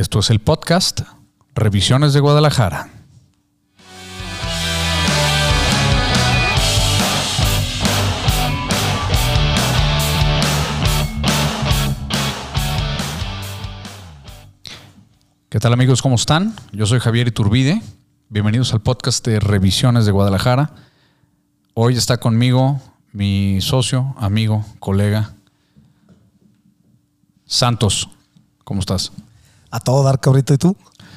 Esto es el podcast Revisiones de Guadalajara. ¿Qué tal amigos? ¿Cómo están? Yo soy Javier Iturbide. Bienvenidos al podcast de Revisiones de Guadalajara. Hoy está conmigo mi socio, amigo, colega, Santos. ¿Cómo estás? A todo dar, cabrito, ¿y tú?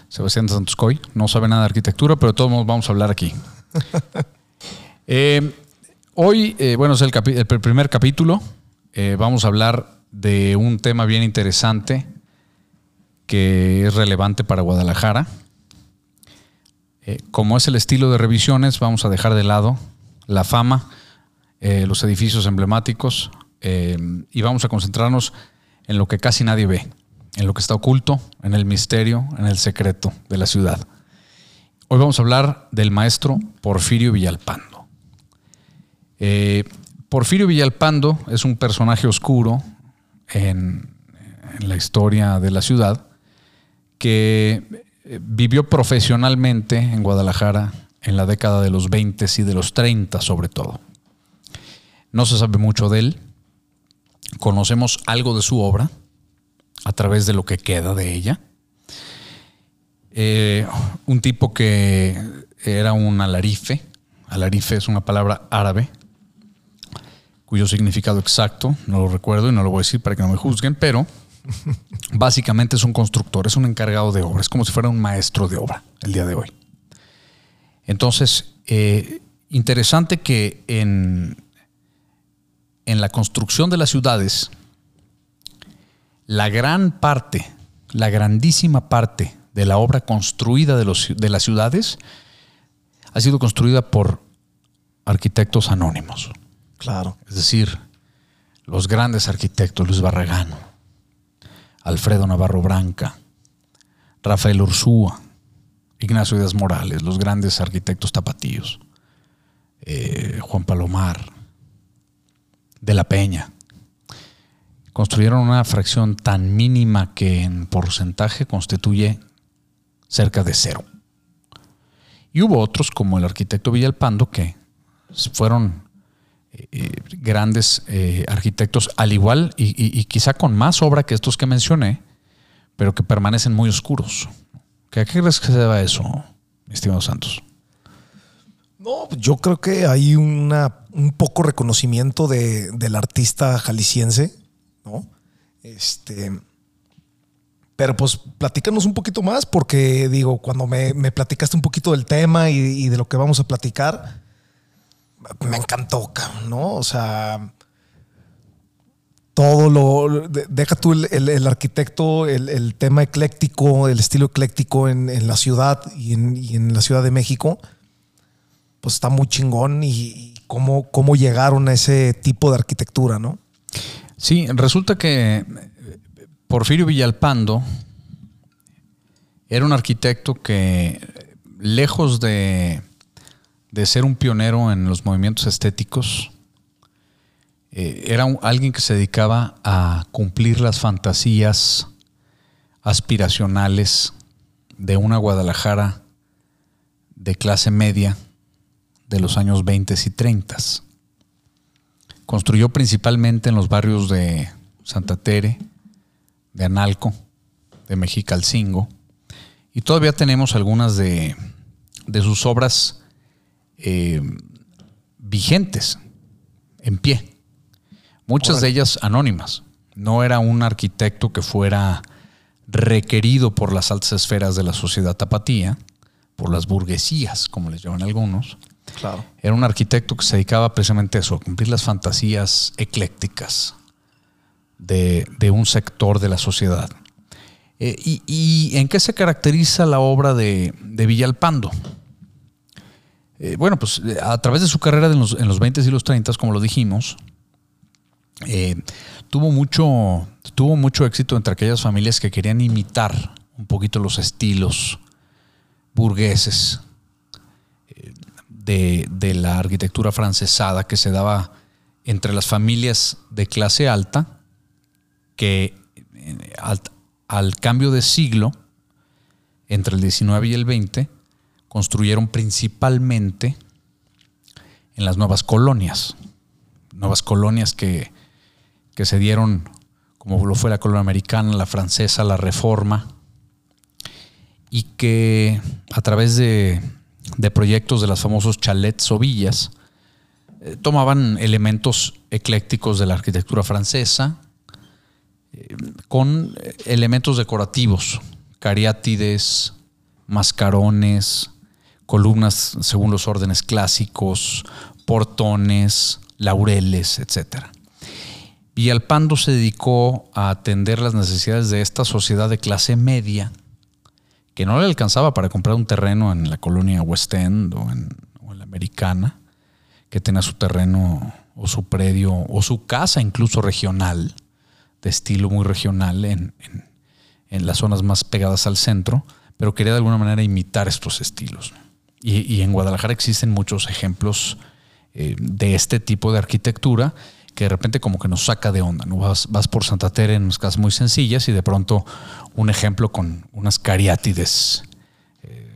Sebastián Santos Coy. No sabe nada de arquitectura, pero todos vamos a hablar aquí. Eh, hoy, eh, bueno, es el, primer capítulo. Eh, vamos a hablar de un tema bien interesante que es relevante para Guadalajara. como es el estilo de revisiones, vamos a dejar de lado la fama, los edificios emblemáticos y vamos a concentrarnos en lo que casi nadie ve, en lo que está oculto, en el misterio, en el secreto de la ciudad. Hoy vamos a hablar del maestro Porfirio Villalpando. Eh, Porfirio Villalpando es un personaje oscuro en, la historia de la ciudad que eh, vivió profesionalmente en Guadalajara en la década de los 20 y de los 30 sobre todo. No se sabe mucho de él, conocemos algo de su obra a través de lo que queda de ella. Eh, un tipo que era un alarife. Alarife es una palabra árabe cuyo significado exacto no lo recuerdo y no lo voy a decir para que no me juzguen, pero básicamente es un constructor, es un encargado de obra, es como si fuera un maestro de obra el día de hoy. Entonces, eh, interesante que en, en la construcción de las ciudades, la gran parte, la grandísima parte de la obra construida de, los, de las ciudades ha sido construida por arquitectos anónimos. Claro. Es decir, los grandes arquitectos, Luis Barragán, Alfredo Navarro Branca, Rafael Ursúa, Ignacio Díaz Morales, los grandes arquitectos tapatíos, eh, Juan Palomar, de la Peña. Construyeron una fracción tan mínima que en porcentaje constituye cerca de cero. Y hubo otros como el arquitecto Villalpando que fueron eh, eh, grandes eh, arquitectos al igual y, quizá con más obra que estos que mencioné, pero que permanecen muy oscuros. ¿A qué crees que se deba eso, estimado Santos? No, yo creo que hay un poco reconocimiento de, del artista jalisciense, ¿no? Este. Pero pues platícanos un poquito más, porque digo, cuando me, platicaste un poquito del tema y, de lo que vamos a platicar, me encantó, ¿no? O sea, todo lo. Deja tú el, arquitecto, el, tema ecléctico, el estilo ecléctico en, la ciudad y en, y en la Ciudad de México pues está muy chingón y, cómo, cómo llegaron a ese tipo de arquitectura, ¿no? Sí, resulta que Porfirio Villalpando era un arquitecto que, lejos de, de ser un pionero en los movimientos estéticos, eh, era alguien que se dedicaba a cumplir las fantasías aspiracionales de una Guadalajara de clase media de los años 20 y 30. Construyó principalmente en los barrios de Santa Tere, de Analco, de Mexicalcingo, y todavía tenemos algunas de, sus obras eh, vigentes, en pie, muchas de ellas anónimas. No era un arquitecto que fuera requerido por las altas esferas de la sociedad tapatía, por las burguesías, como les llaman algunos, era un arquitecto que se dedicaba precisamente a eso, a cumplir las fantasías eclécticas de, un sector de la sociedad. Eh, y, en qué se caracteriza la obra de, Villalpando? Eh, bueno, pues eh, a través de su carrera en los, en los 20 y los 30, como lo dijimos, tuvo, mucho, tuvo mucho éxito entre aquellas familias que querían imitar un poquito los estilos burgueses de, la arquitectura francesada que se daba entre las familias de clase alta, que eh, al, cambio de siglo entre el 19 y el 20 construyeron principalmente en las nuevas colonias. Nuevas colonias que, que se dieron, como lo fue la colonia americana, la francesa, la reforma, y que a través de, de proyectos de las famosos chalets o villas, eh, tomaban elementos eclécticos de la arquitectura francesa eh, con elementos decorativos, cariátides, mascarones, columnas según los órdenes clásicos, portones, laureles, etc. Villalpando se dedicó a atender las necesidades de esta sociedad de clase media que no le alcanzaba para comprar un terreno en la colonia West End o en, en la americana, que tenga su terreno o su predio o su casa incluso regional, de estilo muy regional en, las zonas más pegadas al centro, pero quería de alguna manera imitar estos estilos. Y, en Guadalajara existen muchos ejemplos eh, de este tipo de arquitectura que de repente como que nos saca de onda. ¿no? Vas, vas por Santa Tere en unas casas muy sencillas y de pronto un ejemplo con unas cariátides eh,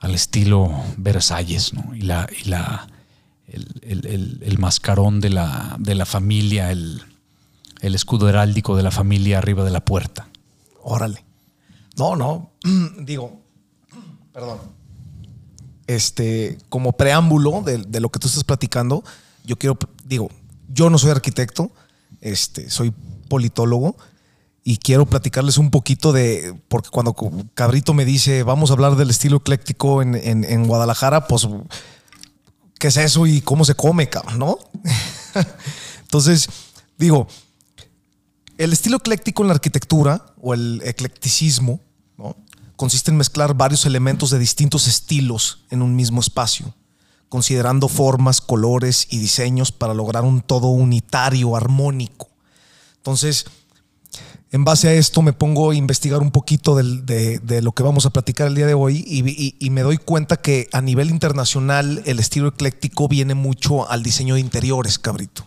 al estilo Versalles ¿no? y, la, y la, el, mascarón de la, de la familia, el, escudo heráldico de la familia arriba de la puerta. Órale. No, no. Digo, perdón. Este, como preámbulo de, lo que tú estás platicando, yo quiero, digo, yo no soy arquitecto, este, soy politólogo y quiero platicarles un poquito de, porque cuando Cabrito me dice, vamos a hablar del estilo ecléctico en, en Guadalajara, pues qué es eso y cómo se come, cabrón, ¿no? Entonces, digo, el estilo ecléctico en la arquitectura o el eclecticismo consiste en mezclar varios elementos de distintos estilos en un mismo espacio, considerando formas, colores y diseños para lograr un todo unitario, armónico. Entonces, en base a esto me pongo a investigar un poquito de, lo que vamos a platicar el día de hoy y, me doy cuenta que a nivel internacional el estilo ecléctico viene mucho al diseño de interiores, cabrito.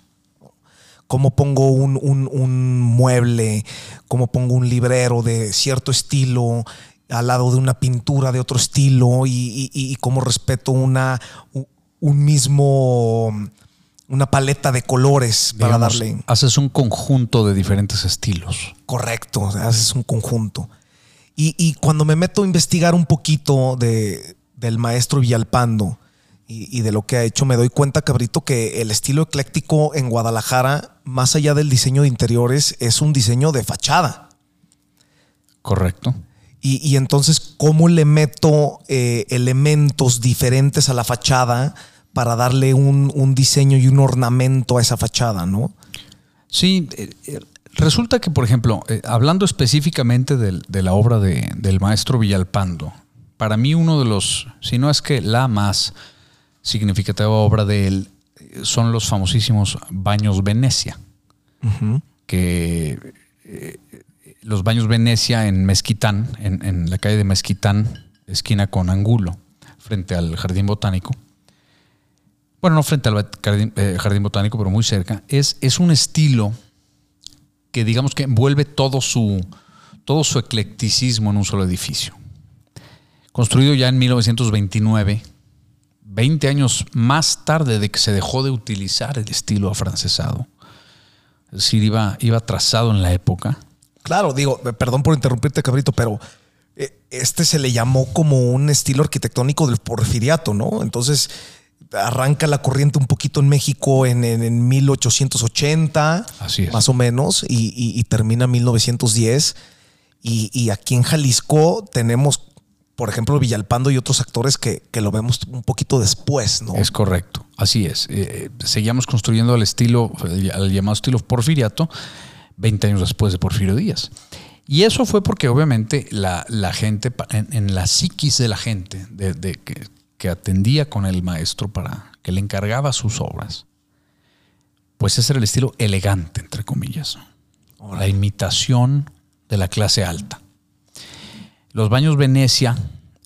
Cómo pongo un, mueble, cómo pongo un librero de cierto estilo al lado de una pintura de otro estilo y, cómo respeto una, un mismo una paleta de colores para darle. Haces un conjunto de diferentes estilos. Correcto, haces un conjunto. Y, cuando me meto a investigar un poquito de, del maestro Villalpando y, de lo que ha hecho, me doy cuenta, cabrito, que el estilo ecléctico en Guadalajara, más allá del diseño de interiores, es un diseño de fachada. Correcto. Y, entonces, ¿cómo le meto eh, elementos diferentes a la fachada? para darle un, diseño y un ornamento a esa fachada, ¿no? Sí, eh, eh, resulta que, por ejemplo, hablando específicamente de, la obra del maestro Villalpando, para mí uno de los, si no es que la más significativa obra de él, son los famosísimos baños Venecia, que los baños Venecia en Mezquitán, en, la calle de Mezquitán, esquina con Angulo, frente al Jardín Botánico, bueno, no frente al eh, jardín, botánico, pero muy cerca, es, es, un estilo que digamos que envuelve todo su, todo su eclecticismo en un solo edificio. Construido ya en 1929, 20 años más tarde de que se dejó de utilizar el estilo afrancesado. Es decir, iba, iba trazado en la época. Claro, digo, perdón por interrumpirte, cabrito, pero eh, este se le llamó como un estilo arquitectónico del porfiriato, ¿no? Entonces, arranca la corriente un poquito en México en, en, 1880, más o menos, y, termina en 1910. Y, aquí en Jalisco tenemos, por ejemplo, Villalpando y otros actores que, lo vemos un poquito después, ¿no? Es correcto, así es. Eh, seguíamos construyendo al estilo, al llamado estilo porfiriato, 20 años después de Porfirio Díaz. Y eso fue porque obviamente la, gente, en, la psiquis de la gente, de, de que, que atendía con el maestro para que le encargaba sus obras, pues ese era el estilo elegante, entre comillas. La imitación de la clase alta. Los baños Venecia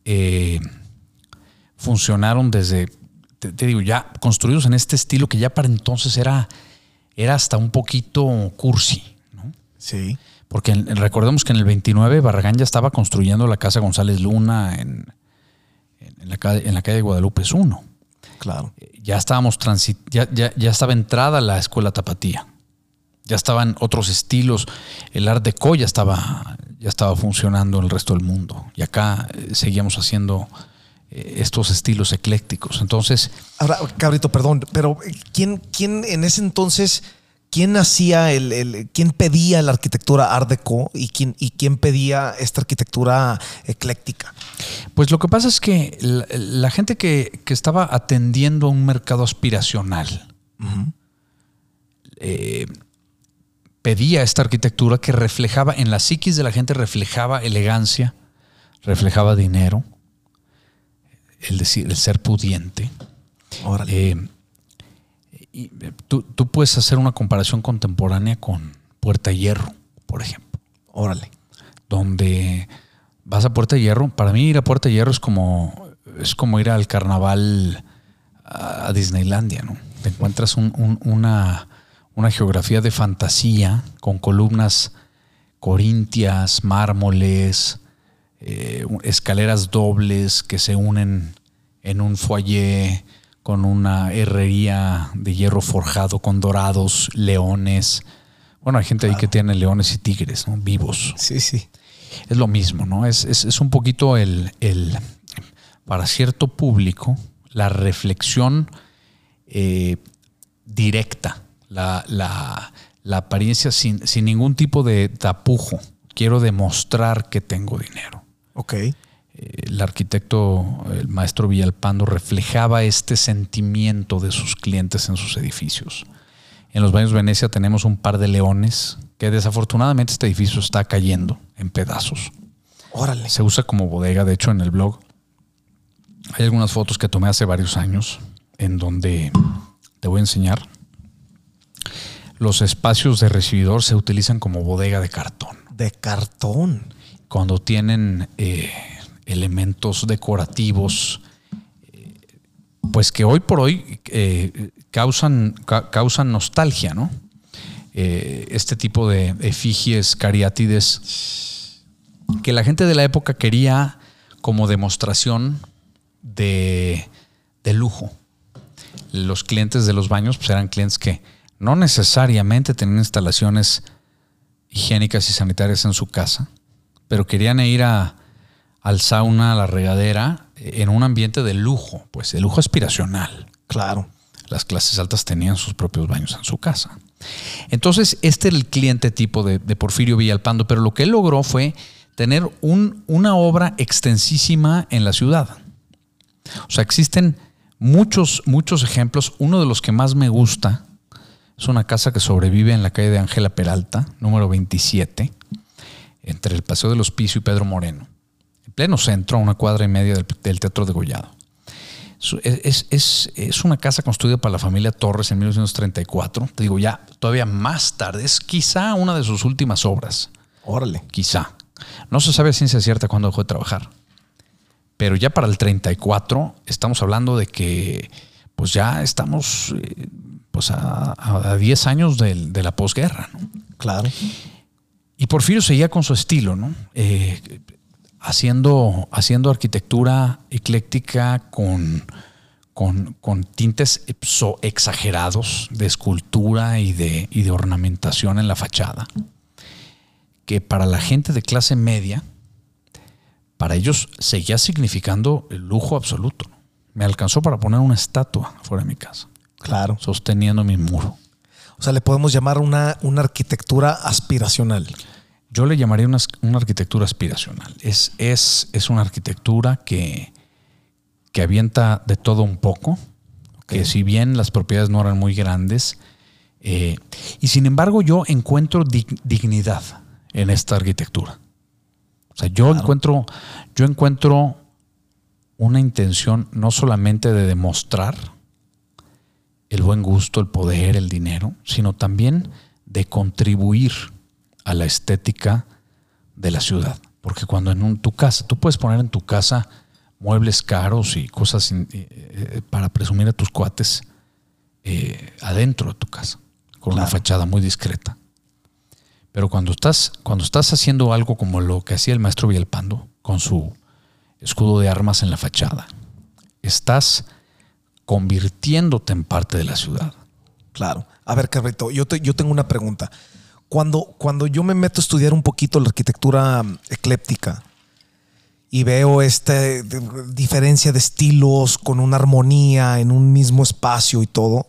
eh, funcionaron desde, te, digo, ya construidos en este estilo que ya para entonces era, era hasta un poquito cursi. Sí. Porque recordemos que en el 29 Barragán ya estaba construyendo la Casa González Luna en, en, la, calle, en la calle Guadalupe 1. Claro. Ya estábamos transit ya, ya, ya estaba entrada la escuela tapatía. Ya estaban otros estilos. El Art Deco ya estaba, ya estaba funcionando en el resto del mundo. Y acá eh, seguíamos haciendo eh, estos estilos eclécticos. Entonces. Ahora, cabrito, perdón, pero ¿quién, quién en ese entonces, quién hacía el, quién pedía la arquitectura Art Deco y quién, y quién pedía esta arquitectura ecléctica? Pues lo que pasa es que la, gente que, estaba atendiendo a un mercado aspiracional eh, pedía esta arquitectura que reflejaba, en la psiquis de la gente reflejaba elegancia, reflejaba dinero, el, decir, el ser pudiente. Eh, y eh, tú, puedes hacer una comparación contemporánea con Puerta Hierro, por ejemplo. Órale. Donde vas a Puerta Hierro. Para mí ir a Puerta Hierro es como, es como ir al carnaval a Disneylandia, ¿no? Te encuentras una, una geografía de fantasía con columnas corintias, mármoles, eh, escaleras dobles que se unen en un foyer con una herrería de hierro forjado con dorados, leones. Bueno, hay gente ahí que tiene leones y tigres, ¿no? Vivos. Sí, sí. Es lo mismo, ¿no? Es, es, un poquito el, el, para cierto público, la reflexión eh, directa, la, la, la apariencia sin, sin, ningún tipo de tapujo. Quiero demostrar que tengo dinero. Ok. El arquitecto, el maestro Villalpando, reflejaba este sentimiento de sus clientes en sus edificios. En los baños de Venecia tenemos un par de leones que desafortunadamente este edificio está cayendo en pedazos. Órale. Se usa como bodega, de hecho, en el blog. Hay algunas fotos que tomé hace varios años en donde te voy a enseñar. Los espacios de recibidor se utilizan como bodega de cartón. De cartón cuando tienen eh, elementos decorativos, eh, pues que hoy por hoy eh, causan, causan nostalgia, ¿no? este tipo de efigies cariátides que la gente de la época quería como demostración de, de lujo. Los clientes de los baños pues eran clientes que no necesariamente tenían instalaciones higiénicas y sanitarias en su casa, pero querían ir a, al sauna, a la regadera, en un ambiente de lujo, pues de lujo aspiracional. Claro. Las clases altas tenían sus propios baños en su casa. Entonces, este era el cliente tipo de, Porfirio Villalpando, pero lo que él logró fue tener un, una obra extensísima en la ciudad. O sea, existen muchos, muchos ejemplos. Uno de los que más me gusta es una casa que sobrevive en la calle de Ángela Peralta, número 27 entre el Paseo de los Piso y Pedro Moreno, en pleno centro, a una cuadra y media del, Teatro de Gollado. Es, es, una casa construida para la familia Torres en 1934. Te digo, ya todavía más tarde. Es quizá una de sus últimas obras. Órale. Quizá. No se sabe a ciencia cierta cuándo dejó de trabajar. Pero ya para el 34 estamos hablando de que pues ya estamos eh, pues a, 10 años de, de la posguerra. ¿no? Claro. Y Porfirio seguía con su estilo, ¿no? Eh, haciendo, haciendo arquitectura ecléctica con, con, tintes exagerados de escultura y de, y de ornamentación en la fachada, que para la gente de clase media, para ellos seguía significando el lujo absoluto. Me alcanzó para poner una estatua fuera de mi casa. Claro. Sosteniendo mi muro. O sea, le podemos llamar una, una arquitectura aspiracional. Yo le llamaría una, arquitectura aspiracional. Es, es, es una arquitectura que, que, avienta de todo un poco, que si bien las propiedades no eran muy grandes, eh, y sin embargo yo encuentro dignidad en esta arquitectura. O sea, yo encuentro, yo encuentro una intención no solamente de demostrar el buen gusto, el poder, el dinero, sino también de contribuir a la estética de la ciudad. Porque cuando en tu casa, tú puedes poner en tu casa muebles caros y cosas eh, eh, para presumir a tus cuates eh, adentro de tu casa, con una fachada muy discreta. Pero cuando estás, cuando estás haciendo algo como lo que hacía el maestro Villalpando con su escudo de armas en la fachada, estás convirtiéndote en parte de la ciudad. Claro. A ver, Carlito, yo, te- yo tengo una pregunta. Cuando, cuando yo me meto a estudiar un poquito la arquitectura ecléptica y veo esta diferencia de estilos con una armonía en un mismo espacio y todo,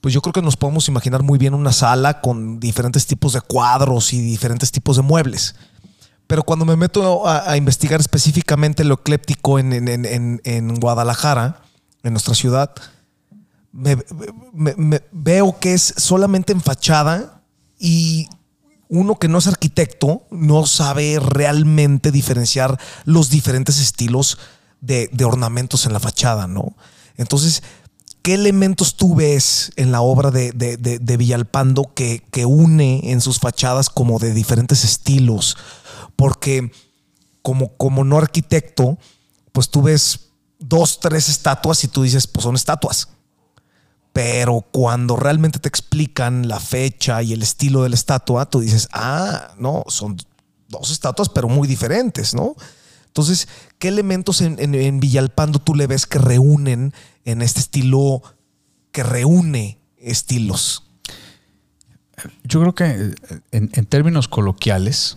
pues yo creo que nos podemos imaginar muy bien una sala con diferentes tipos de cuadros y diferentes tipos de muebles. Pero cuando me meto a, investigar específicamente lo ecléptico en, en- en- en- Guadalajara, en nuestra ciudad, veo que es solamente en fachada y uno que no es arquitecto no sabe realmente diferenciar los diferentes estilos de, de ornamentos en la fachada, ¿no? Entonces, ¿qué elementos tú ves en la obra de, de- de- Villalpando que, que une en sus fachadas como de diferentes estilos? Porque como, como no arquitecto, pues tú ves dos, tres estatuas y tú dices, pues son estatuas. Pero cuando realmente te explican la fecha y el estilo de la estatua, tú dices, ah, no, son dos estatuas, pero muy diferentes, ¿no? Entonces, ¿qué elementos en, Villalpando tú le ves que reúnen en este estilo que reúne estilos? Yo creo que en, términos coloquiales,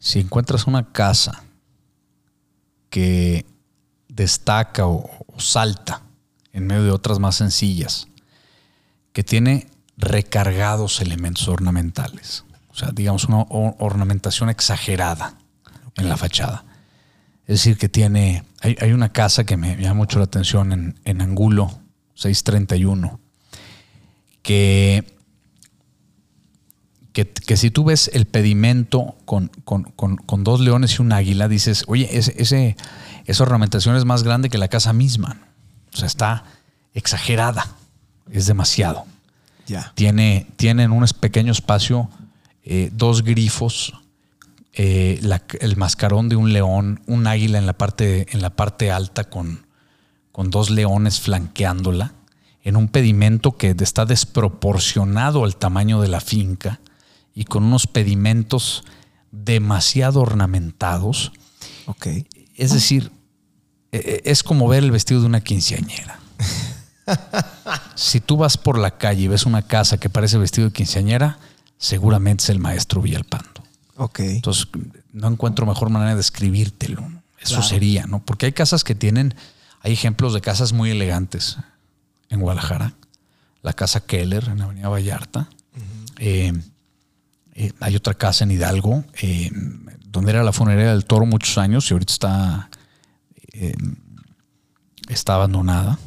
si encuentras una casa que destaca o salta en medio de otras más sencillas, que tiene recargados elementos ornamentales, o sea, digamos una ornamentación exagerada en la fachada. Es decir, que tiene, hay, hay una casa que me llama mucho la atención en, en Angulo 631, que, que, que si tú ves el pedimento con, con- con- con dos leones y un águila, dices, oye, ese, ese- esa ornamentación es más grande que la casa misma. O sea, está exagerada, es demasiado. Ya. Tiene, tiene en un pequeño espacio eh, dos grifos, eh, la- el mascarón de un león, un águila en la parte, en la parte alta con, con dos leones flanqueándola, en un pedimento que está desproporcionado al tamaño de la finca y con unos pedimentos demasiado ornamentados. Ok. Es decir, es como ver el vestido de una quinceañera. si tú vas por la calle y ves una casa que parece vestido de quinceañera, seguramente es el maestro Villalpando. Ok. Entonces, no encuentro mejor manera de describírtelo. Eso Claro. sería, ¿no? Porque hay casas que tienen, hay ejemplos de casas muy elegantes en Guadalajara. La casa Keller en Avenida Vallarta. Eh, eh, hay otra casa en Hidalgo, eh, donde era la funeraria del toro muchos años y ahorita está, eh, está abandonada.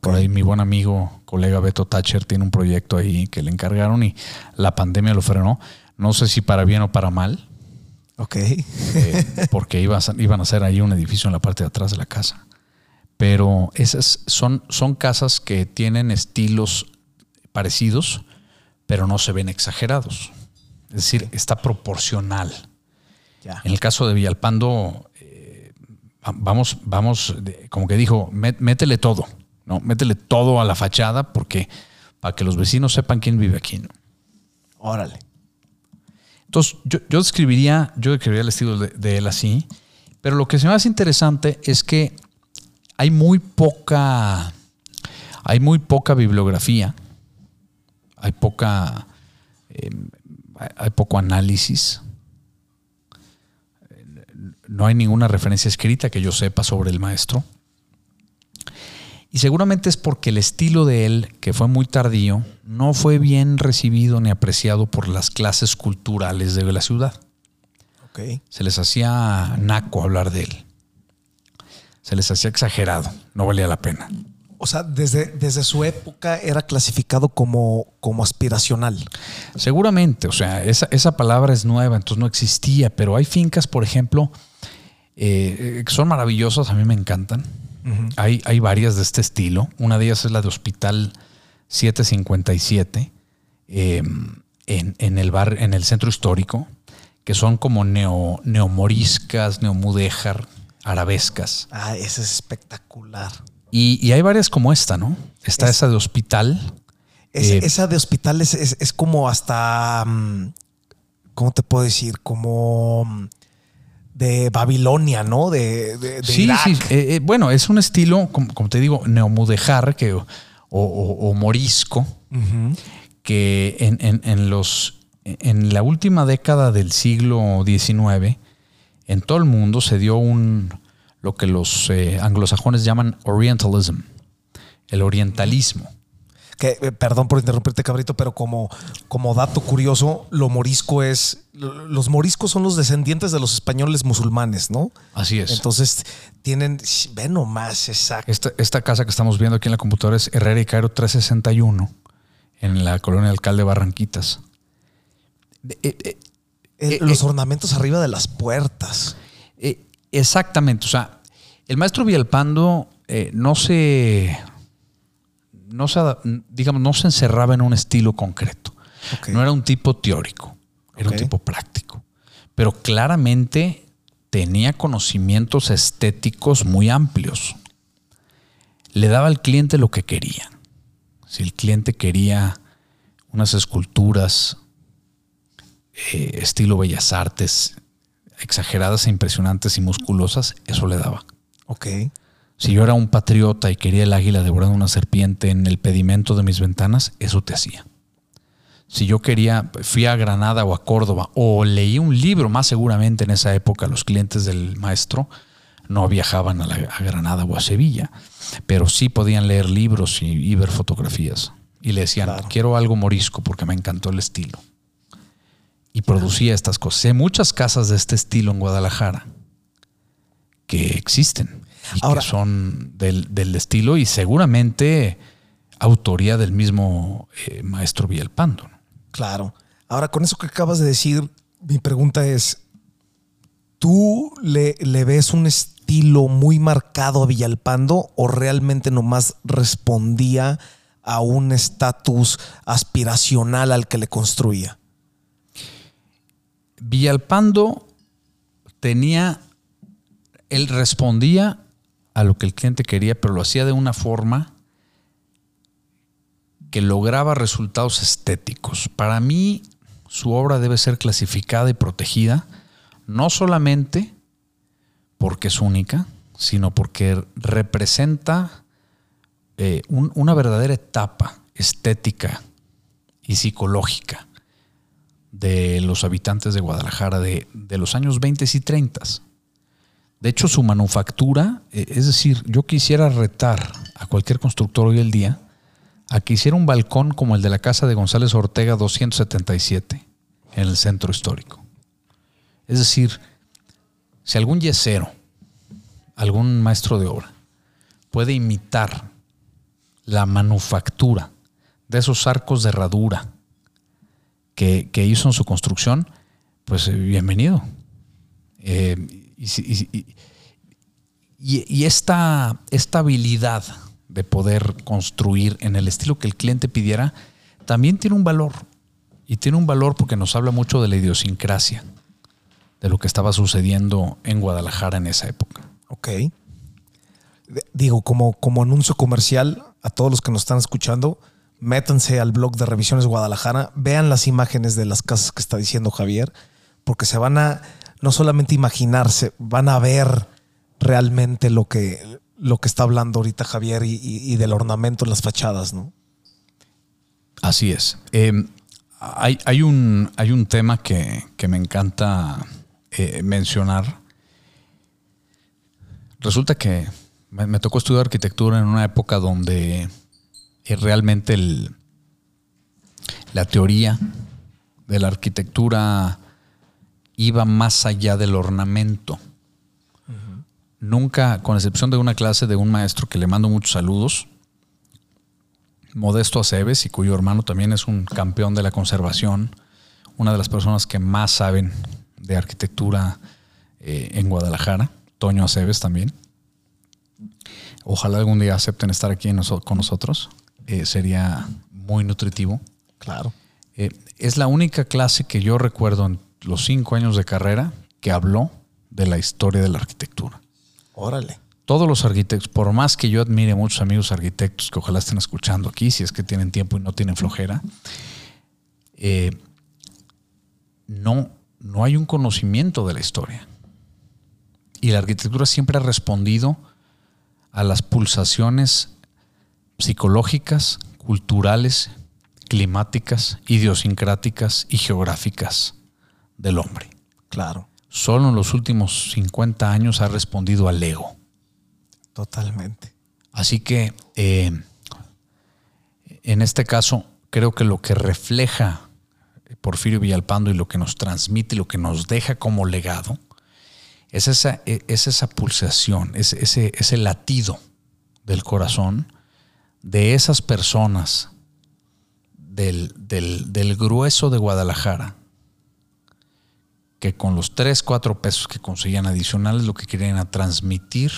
Por ahí mi buen amigo, colega Beto Thatcher, tiene un proyecto ahí que le encargaron y la pandemia lo frenó. No sé si para bien o para mal, Ok. eh, porque iba a- iban a hacer ahí un edificio en la parte de atrás de la casa. Pero esas son, son casas que tienen estilos parecidos, pero no se ven exagerados. Es decir, está proporcional. En el caso de Villalpando, vamos, vamos, como que dijo, "Mé- métele todo, ¿no? Métele todo a la fachada porque para que los vecinos sepan quién vive aquí. ¿no? Órale. Entonces, yo, yo describiría, yo describiría el estilo de, de él así, pero lo que se me hace interesante es que hay muy poca, hay muy poca bibliografía, hay poca, eh, hay- hay poco análisis, no hay ninguna referencia escrita que yo sepa sobre el maestro. Y seguramente es porque el estilo de él, que fue muy tardío, no fue bien recibido ni apreciado por las clases culturales de la ciudad. Ok. Se les hacía naco hablar de él. Se les hacía exagerado, no valía la pena. O sea, desde, desde su época era clasificado como, como aspiracional. Seguramente, o sea, esa, esa palabra es nueva, entonces no existía, pero hay fincas, por ejemplo, eh, que son maravillosas, a mí me encantan. hay, hay varias de este estilo. Una de ellas es la de Hospital 757, eh, en, en el bar, en el centro histórico, que son como neo, neomoriscas, neomudéjar, arabescas. Ah, ese es espectacular. Y, y hay varias como esta, ¿no? Está Es- esa de Hospital. Es- Eh, esa de hospital es, es- es como hasta. mm, ¿Cómo te puedo decir? Como mm, de Babilonia, ¿no? De, de- de sí, Irak. sí. eh, eh, bueno, es un estilo, como, como te digo, neomudejar que, o, o- o morisco, que en, en- en los, en la última década del siglo XIX, en todo el mundo se dio un lo que los eh, anglosajones llaman Orientalism, el orientalismo. Que, eh, perdón por interrumpirte, cabrito, pero como, como dato curioso, lo morisco es. lo- Los moriscos son los descendientes de los españoles musulmanes, ¿no? Así es. Entonces tienen. Ve nomás, exacto. Esta, esta casa que estamos viendo aquí en la computadora es Herrera y Cairo 361, en la colonia Alcalde Barranquitas. Eh, eh, eh, los ornamentos arriba de las puertas. exactamente, o sea, el maestro Villalpando no se, no se, digamos, no se encerraba en un estilo concreto. No era un tipo teórico, era un tipo práctico. Pero claramente tenía conocimientos estéticos muy amplios. Le daba al cliente lo que quería. Si el cliente quería unas esculturas eh, estilo bellas artes, exageradas e impresionantes y musculosas, eso le daba. Ok. Si yo era un patriota y quería el águila devorando una serpiente en el pedimento de mis ventanas, eso te hacía. Si yo quería, fui a Granada o a Córdoba o leí un libro, más seguramente en esa época los clientes del maestro no viajaban a, la- a Granada o a Sevilla, pero sí podían leer libros y, y ver fotografías. Y le decían, Claro. quiero algo morisco porque me encantó el estilo. Y producía estas cosas. Hay muchas casas de este estilo en Guadalajara que existen y Ahora- que son del, del estilo y seguramente autoría del mismo eh, maestro Villalpando. ¿no? Claro. Ahora, con eso que acabas de decir, mi pregunta es: ¿tú le, le ves un estilo muy marcado a Villalpando o realmente nomás respondía a un estatus aspiracional al que le construía? Villalpando tenía, él respondía a lo que el cliente quería, pero lo hacía de una forma que lograba resultados estéticos. Para mí, su obra debe ser clasificada y protegida, no solamente porque es única, sino porque representa eh, un- una verdadera etapa estética y psicológica de los habitantes de Guadalajara de, de los años 20 y 30. De hecho, su manufactura, eh, es decir, yo quisiera retar a cualquier constructor hoy el día a que hiciera un balcón como el de la casa de González Ortega 277 en el centro histórico. Es decir, si algún yesero, algún maestro de obra, puede imitar la manufactura de esos arcos de herradura que, que hizo en su construcción, pues eh, bienvenido. Eh, y, y- y- esta, esta habilidad de poder construir en el estilo que el cliente pidiera, también tiene un valor. Y tiene un valor porque nos habla mucho de la idiosincrasia, de lo que estaba sucediendo en Guadalajara en esa época. Ok. Digo, como, como anuncio comercial, a todos los que nos están escuchando, métanse al blog de Revisiones Guadalajara, vean las imágenes de las casas que está diciendo Javier, porque se van a no solamente imaginarse, van a ver realmente lo que, lo que está hablando ahorita Javier y, del ornamento en las fachadas, ¿no? Así es. Eh, hay, hay un, hay un tema que, que me encanta eh, mencionar. Resulta que me, me tocó estudiar arquitectura en una época donde eh, realmente el- la teoría de la arquitectura iba más allá del ornamento. Nunca, con excepción de una clase de un maestro que le mando muchos saludos, Modesto Aceves, y cuyo hermano también es un campeón de la conservación, una de las personas que más saben de arquitectura eh, en Guadalajara, Toño Aceves también. Ojalá algún día acepten estar aquí noso- con nosotros, eh, sería muy nutritivo. Claro. Eh, es la única clase que yo recuerdo en los cinco años de carrera que habló de la historia de la arquitectura. Órale. todos los arquitectos, por más que yo admire muchos amigos arquitectos que ojalá estén escuchando aquí, si es que tienen tiempo y no tienen flojera, eh, no, no hay un conocimiento de la historia. Y la arquitectura siempre ha respondido a las pulsaciones psicológicas, culturales, climáticas, idiosincráticas y geográficas del hombre. Claro. Solo en los últimos 50 años ha respondido al ego. Totalmente. Así que eh, en este caso creo que lo que refleja Porfirio Villalpando y lo que nos transmite y lo que nos deja como legado es esa, es esa pulsación, es ese, ese latido del corazón de esas personas del, del, grueso de Guadalajara que con los 3, 4 pesos que conseguían adicionales lo que querían era transmitir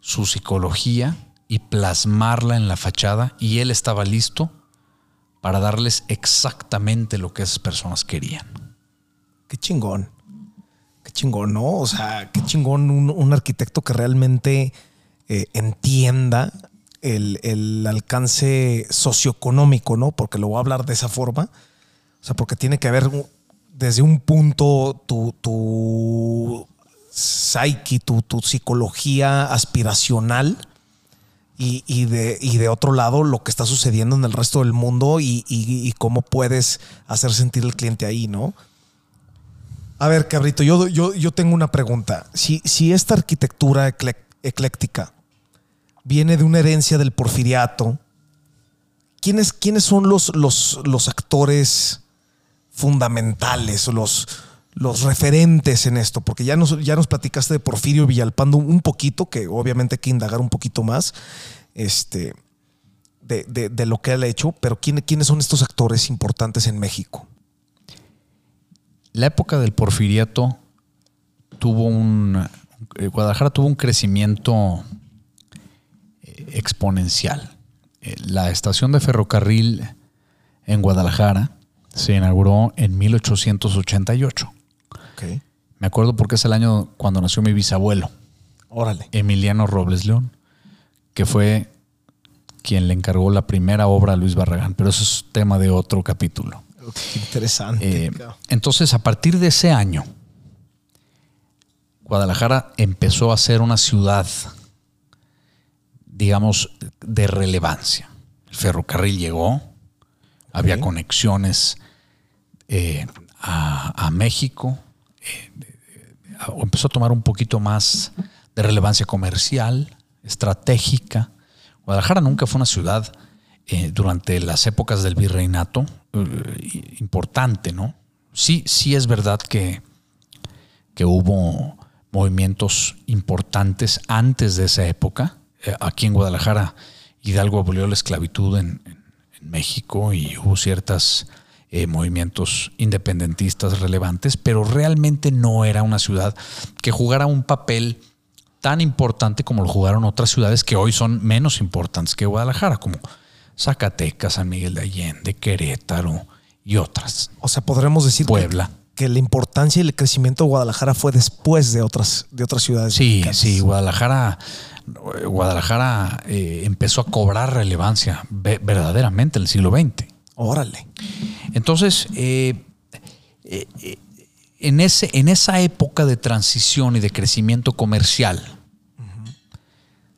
su psicología y plasmarla en la fachada y él estaba listo para darles exactamente lo que esas personas querían. Qué chingón. Qué chingón, ¿no? O sea, qué chingón un, arquitecto que realmente eh, entienda el, alcance socioeconómico, ¿no? Porque lo voy a hablar de esa forma. O sea, porque tiene que haber desde un punto tu, tu psyche, tu, tu psicología aspiracional y, de, de, otro lado lo que está sucediendo en el resto del mundo y, cómo puedes hacer sentir al cliente ahí, ¿no? A ver, cabrito, yo, yo, yo tengo una pregunta. Si, si esta arquitectura ecléctica viene de una herencia del porfiriato, ¿quiénes, quiénes son los, los, los actores fundamentales, los, los referentes en esto, porque ya nos, ya nos platicaste de Porfirio Villalpando un poquito, que obviamente hay que indagar un poquito más este, de, lo que él ha hecho, pero ¿quiénes son estos actores importantes en México? La época del porfiriato tuvo un... Eh, Guadalajara tuvo un crecimiento eh, exponencial. Eh, la estación de ferrocarril en Guadalajara se inauguró en 1888. Me acuerdo porque es el año cuando nació mi bisabuelo. Órale. Emiliano Robles León, que fue quien le encargó la primera obra a Luis Barragán, pero eso es tema de otro capítulo. interesante. Eh, entonces, a partir de ese año, Guadalajara empezó a ser una ciudad, digamos, de relevancia. El ferrocarril llegó, había conexiones eh, a, México, empezó a tomar un poquito más de relevancia comercial, estratégica. Guadalajara nunca fue una ciudad eh, durante las épocas del virreinato eh, importante, ¿no? Sí, sí es verdad que, que hubo movimientos importantes antes de esa época. Eh, aquí en Guadalajara, Hidalgo abolió la esclavitud en México y hubo ciertas eh, movimientos independentistas relevantes, pero realmente no era una ciudad que jugara un papel tan importante como lo jugaron otras ciudades que hoy son menos importantes que Guadalajara, como Zacatecas, San Miguel de Allende, Querétaro y otras. O sea, podremos decir Puebla. Que, la importancia y el crecimiento de Guadalajara fue después de otras, de otras ciudades. Sí, sí, Guadalajara, Guadalajara eh, empezó a cobrar relevancia verdaderamente en el siglo XX. Órale. Entonces, eh, eh, eh, en, ese, en esa época de transición y de crecimiento comercial,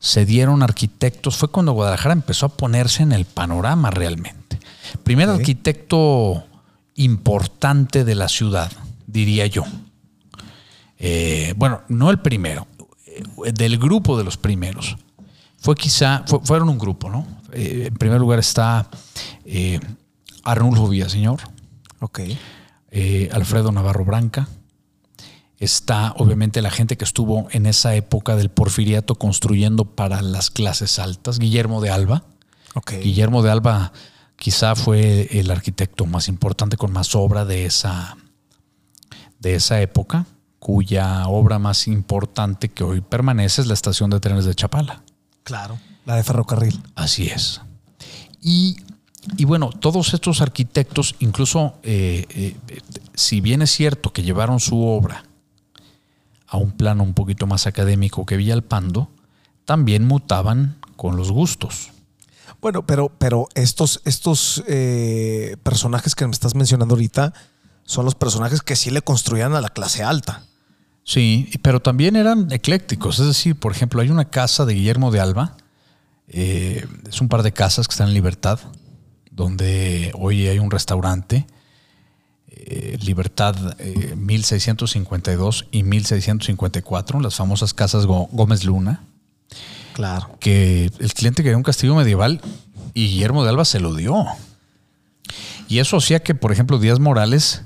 se dieron arquitectos, fue cuando Guadalajara empezó a ponerse en el panorama realmente. Primer arquitecto importante de la ciudad, diría yo. bueno, no el primero, del grupo de los primeros. Fue quizá, fueron un grupo, ¿no? en primer lugar está Arnulfo Villaseñor. Ok. Eh, Alfredo Navarro Branca. Está obviamente la gente que estuvo en esa época del porfiriato construyendo para las clases altas. Guillermo de Alba. Okay. Guillermo de Alba quizá fue el arquitecto más importante con más obra de esa, de esa época, cuya obra más importante que hoy permanece es la estación de trenes de Chapala. Claro, la de ferrocarril. Así es. Y y bueno, todos estos arquitectos, incluso eh, eh, si bien es cierto que llevaron su obra a un plano un poquito más académico que Villalpando, también mutaban con los gustos. Bueno, pero, pero estos, estos eh, personajes que me estás mencionando ahorita son los personajes que sí le construían a la clase alta. Sí, pero también eran eclécticos. Es decir, por ejemplo, hay una casa de Guillermo de Alba, eh, es un par de casas que están en Libertad, donde hoy hay un restaurante. Eh, Libertad 1652 y 1654, las famosas casas Gómez Luna. Claro. Que el cliente quería un castillo medieval y Guillermo de Alba se lo dio. Y eso hacía que, por ejemplo, Díaz Morales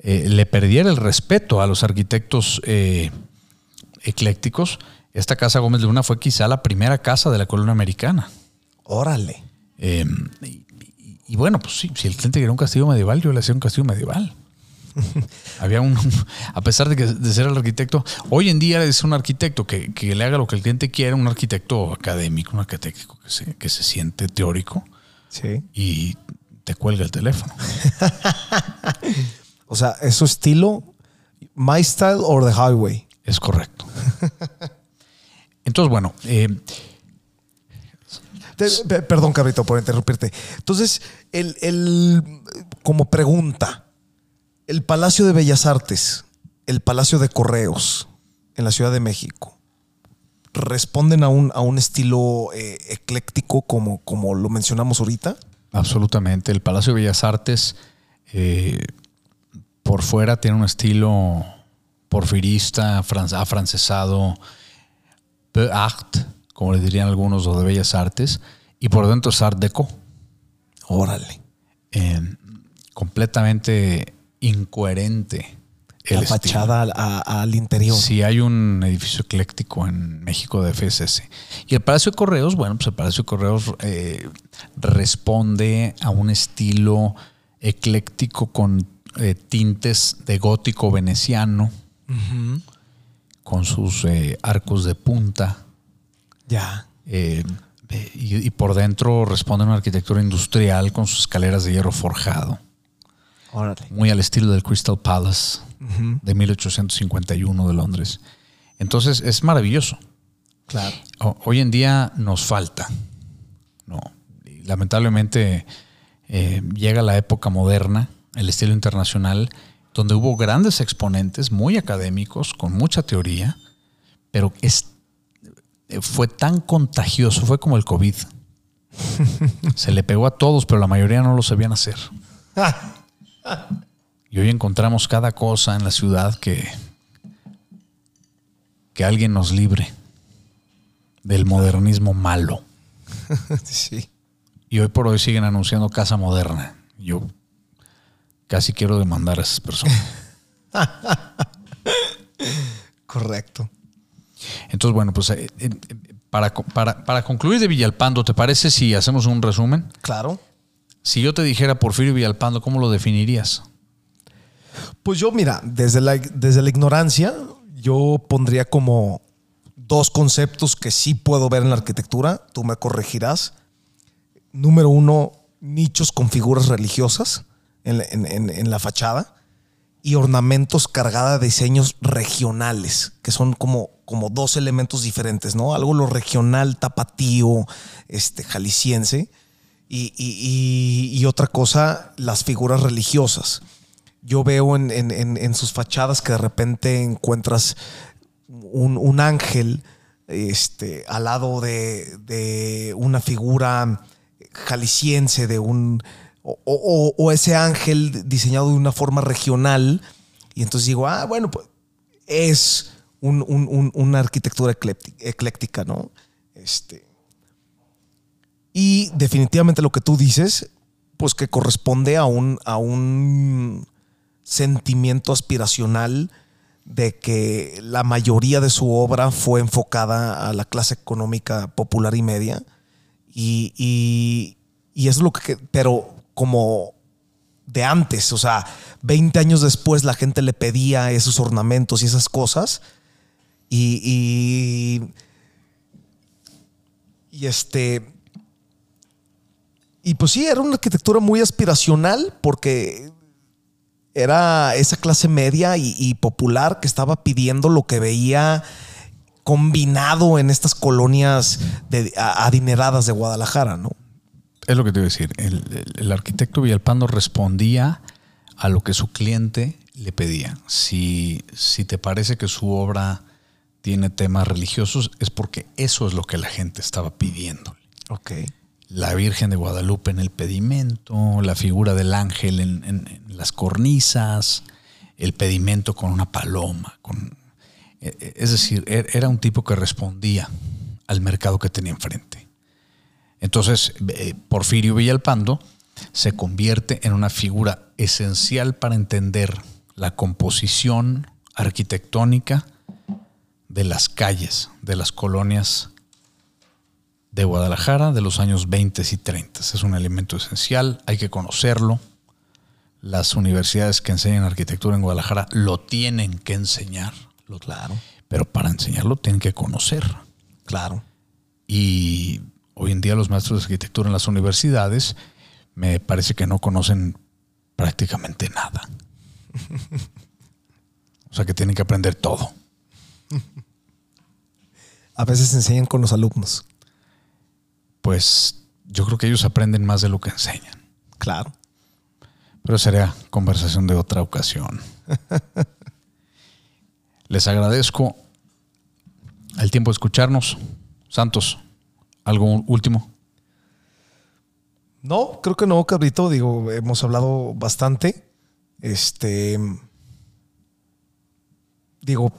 eh, le perdiera el respeto a los arquitectos eh, eclécticos. Esta casa Gómez Luna fue quizá la primera casa de la colonia americana. Órale. Em, y, bueno, pues sí, si el cliente quería un castillo medieval, yo le hacía un castillo medieval. Había un, a pesar de, que, de ser el arquitecto, hoy en día es un arquitecto que, le haga lo que el cliente quiere, un arquitecto académico, un arquitecto que se, que se siente teórico sí. y te cuelga el teléfono. o sea, ¿es su estilo? ¿My style or the highway? Es correcto. Entonces, bueno. Eh, perdón, Cabrito, por interrumpirte. Entonces, el, como pregunta, el Palacio de Bellas Artes, el Palacio de Correos en la Ciudad de México, ¿responden a un, a un estilo eh, ecléctico como, como lo mencionamos ahorita? Absolutamente. El Palacio de Bellas Artes eh, por fuera tiene un estilo porfirista, afrancesado, art, como le dirían algunos, o de Bellas Artes, y por dentro es Art Deco. Órale. completamente incoherente. la fachada al, interior. Sí, hay un edificio ecléctico en México de FSS. Y el Palacio de Correos, bueno, pues el Palacio de Correos eh, responde a un estilo ecléctico con eh, tintes de gótico veneciano, con sus eh, arcos de punta. Ya. Y, y, por dentro responde a una arquitectura industrial con sus escaleras de hierro forjado. Muy al estilo del Crystal Palace de 1851 de Londres. Entonces es maravilloso. Claro. hoy en día nos falta. No. lamentablemente eh, llega la época moderna, el estilo internacional, donde hubo grandes exponentes muy académicos, con mucha teoría, pero es, fue tan contagioso, fue como el COVID. Se le pegó a todos, pero la mayoría no lo sabían hacer. Y hoy encontramos cada cosa en la ciudad que, que alguien nos libre del modernismo malo. Sí. Y hoy por hoy siguen anunciando casa moderna. Yo casi quiero demandar a esas personas. Correcto. Entonces, bueno, pues eh, eh, para, para, para concluir de Villalpando, ¿te parece si hacemos un resumen? Claro. Si yo te dijera Porfirio Villalpando, ¿cómo lo definirías? Pues yo, mira, desde la, desde la ignorancia, yo pondría como dos conceptos que sí puedo ver en la arquitectura, tú me corregirás. Número uno, nichos con figuras religiosas en, la fachada y ornamentos cargada de diseños regionales, que son como, como dos elementos diferentes, ¿no? Algo lo regional, tapatío, este, jalisciense y, otra cosa, las figuras religiosas. Yo veo en, sus fachadas que de repente encuentras un, ángel este, al lado de, una figura jalisciense, de un. O, ese ángel diseñado de una forma regional. Y entonces digo, ah, bueno, pues es una arquitectura ecléctica, ¿no? Este, y definitivamente lo que tú dices, pues que corresponde a un, a un sentimiento aspiracional de que la mayoría de su obra fue enfocada a la clase económica popular y media. Y, y, es lo que, pero como de antes, o sea, 20 años después la gente le pedía esos ornamentos y esas cosas. Y, y, este, y pues sí, era una arquitectura muy aspiracional porque era esa clase media y, popular que estaba pidiendo lo que veía combinado en estas colonias de, adineradas de Guadalajara, ¿no? Es lo que te iba a decir. El, el, arquitecto Villalpando respondía a lo que su cliente le pedía. Si, si te parece que su obra tiene temas religiosos, es porque eso es lo que la gente estaba pidiendo. Ok. La Virgen de Guadalupe en el pedimento, la figura del ángel en, las cornisas, el pedimento con una paloma. Con, e, e, es decir, e, era un tipo que respondía al mercado que tenía enfrente. Entonces, eh, Porfirio Villalpando se convierte en una figura esencial para entender la composición arquitectónica de las calles, de las colonias de Guadalajara de los años 20 y 30. Es un elemento esencial, hay que conocerlo. Las universidades que enseñan arquitectura en Guadalajara lo tienen que enseñar. Claro. Pero para enseñarlo tienen que conocer. Claro. Y hoy en día los maestros de arquitectura en las universidades me parece que no conocen prácticamente nada. O sea que tienen que aprender todo. A veces enseñan con los alumnos. Pues yo creo que ellos aprenden más de lo que enseñan. Claro. Pero sería conversación de otra ocasión. Les agradezco el tiempo de escucharnos. Santos, ¿algo último? No, creo que no, cabrito. Digo, hemos hablado bastante. Este. Digo,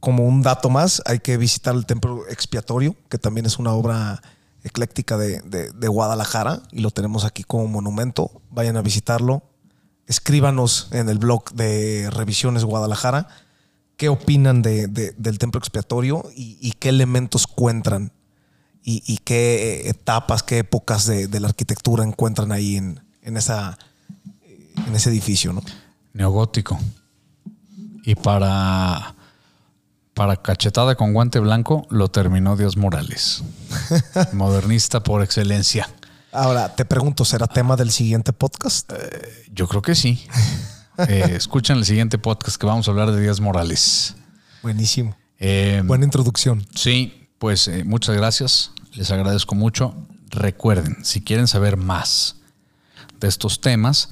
como un dato más, hay que visitar el templo expiatorio, que también es una obra ecléctica de, Guadalajara y lo tenemos aquí como monumento. Vayan a visitarlo. Escríbanos en el blog de Revisiones Guadalajara qué opinan del templo expiatorio y, qué elementos encuentran y, qué etapas, qué épocas de, la arquitectura encuentran ahí en, esa, en ese edificio. ¿no? Neogótico. Y para para cachetada con guante blanco lo terminó Dios Morales. Modernista por excelencia. Ahora, te pregunto, ¿será tema del siguiente podcast? Eh, yo creo que sí. Eh, escuchen el siguiente podcast que vamos a hablar de Díaz Morales. Buenísimo. Eh, Buena introducción. Sí, pues muchas gracias. Les agradezco mucho. Recuerden, si quieren saber más de estos temas,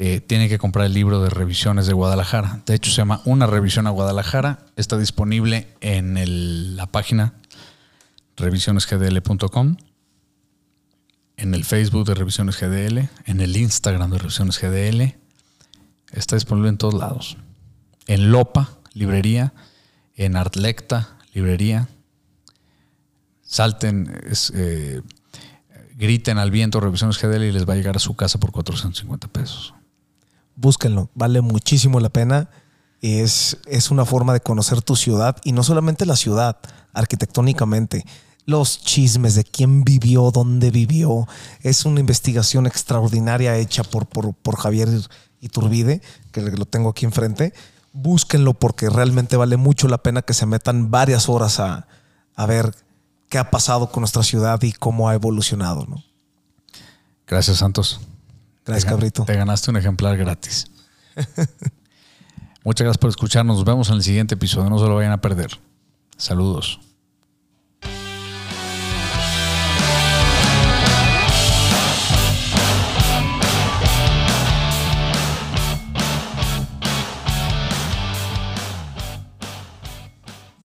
eh, tiene que comprar el libro de revisiones de Guadalajara. De hecho, se llama Una revisión a Guadalajara. Está disponible en la página revisionesgdl.com, en el Facebook de Revisiones GDL, en el Instagram de Revisiones GDL. Está disponible en todos lados. En Lopa, librería, en Artlecta, librería. Salten, eh, griten al viento Revisiones GDL y les va a llegar a su casa por 450 pesos búsquenlo, vale muchísimo la pena. Es, es una forma de conocer tu ciudad y no solamente la ciudad, arquitectónicamente, los chismes de quién vivió, dónde vivió. Es una investigación extraordinaria hecha por, por, Javier Iturbide, que lo tengo aquí enfrente. Búsquenlo porque realmente vale mucho la pena que se metan varias horas a, a ver qué ha pasado con nuestra ciudad y cómo ha evolucionado. ¿no? Gracias, Santos. Gracias, Cabrito. Te ganaste un ejemplar gratis. Muchas gracias por escucharnos. Nos vemos en el siguiente episodio. No se lo vayan a perder. Saludos.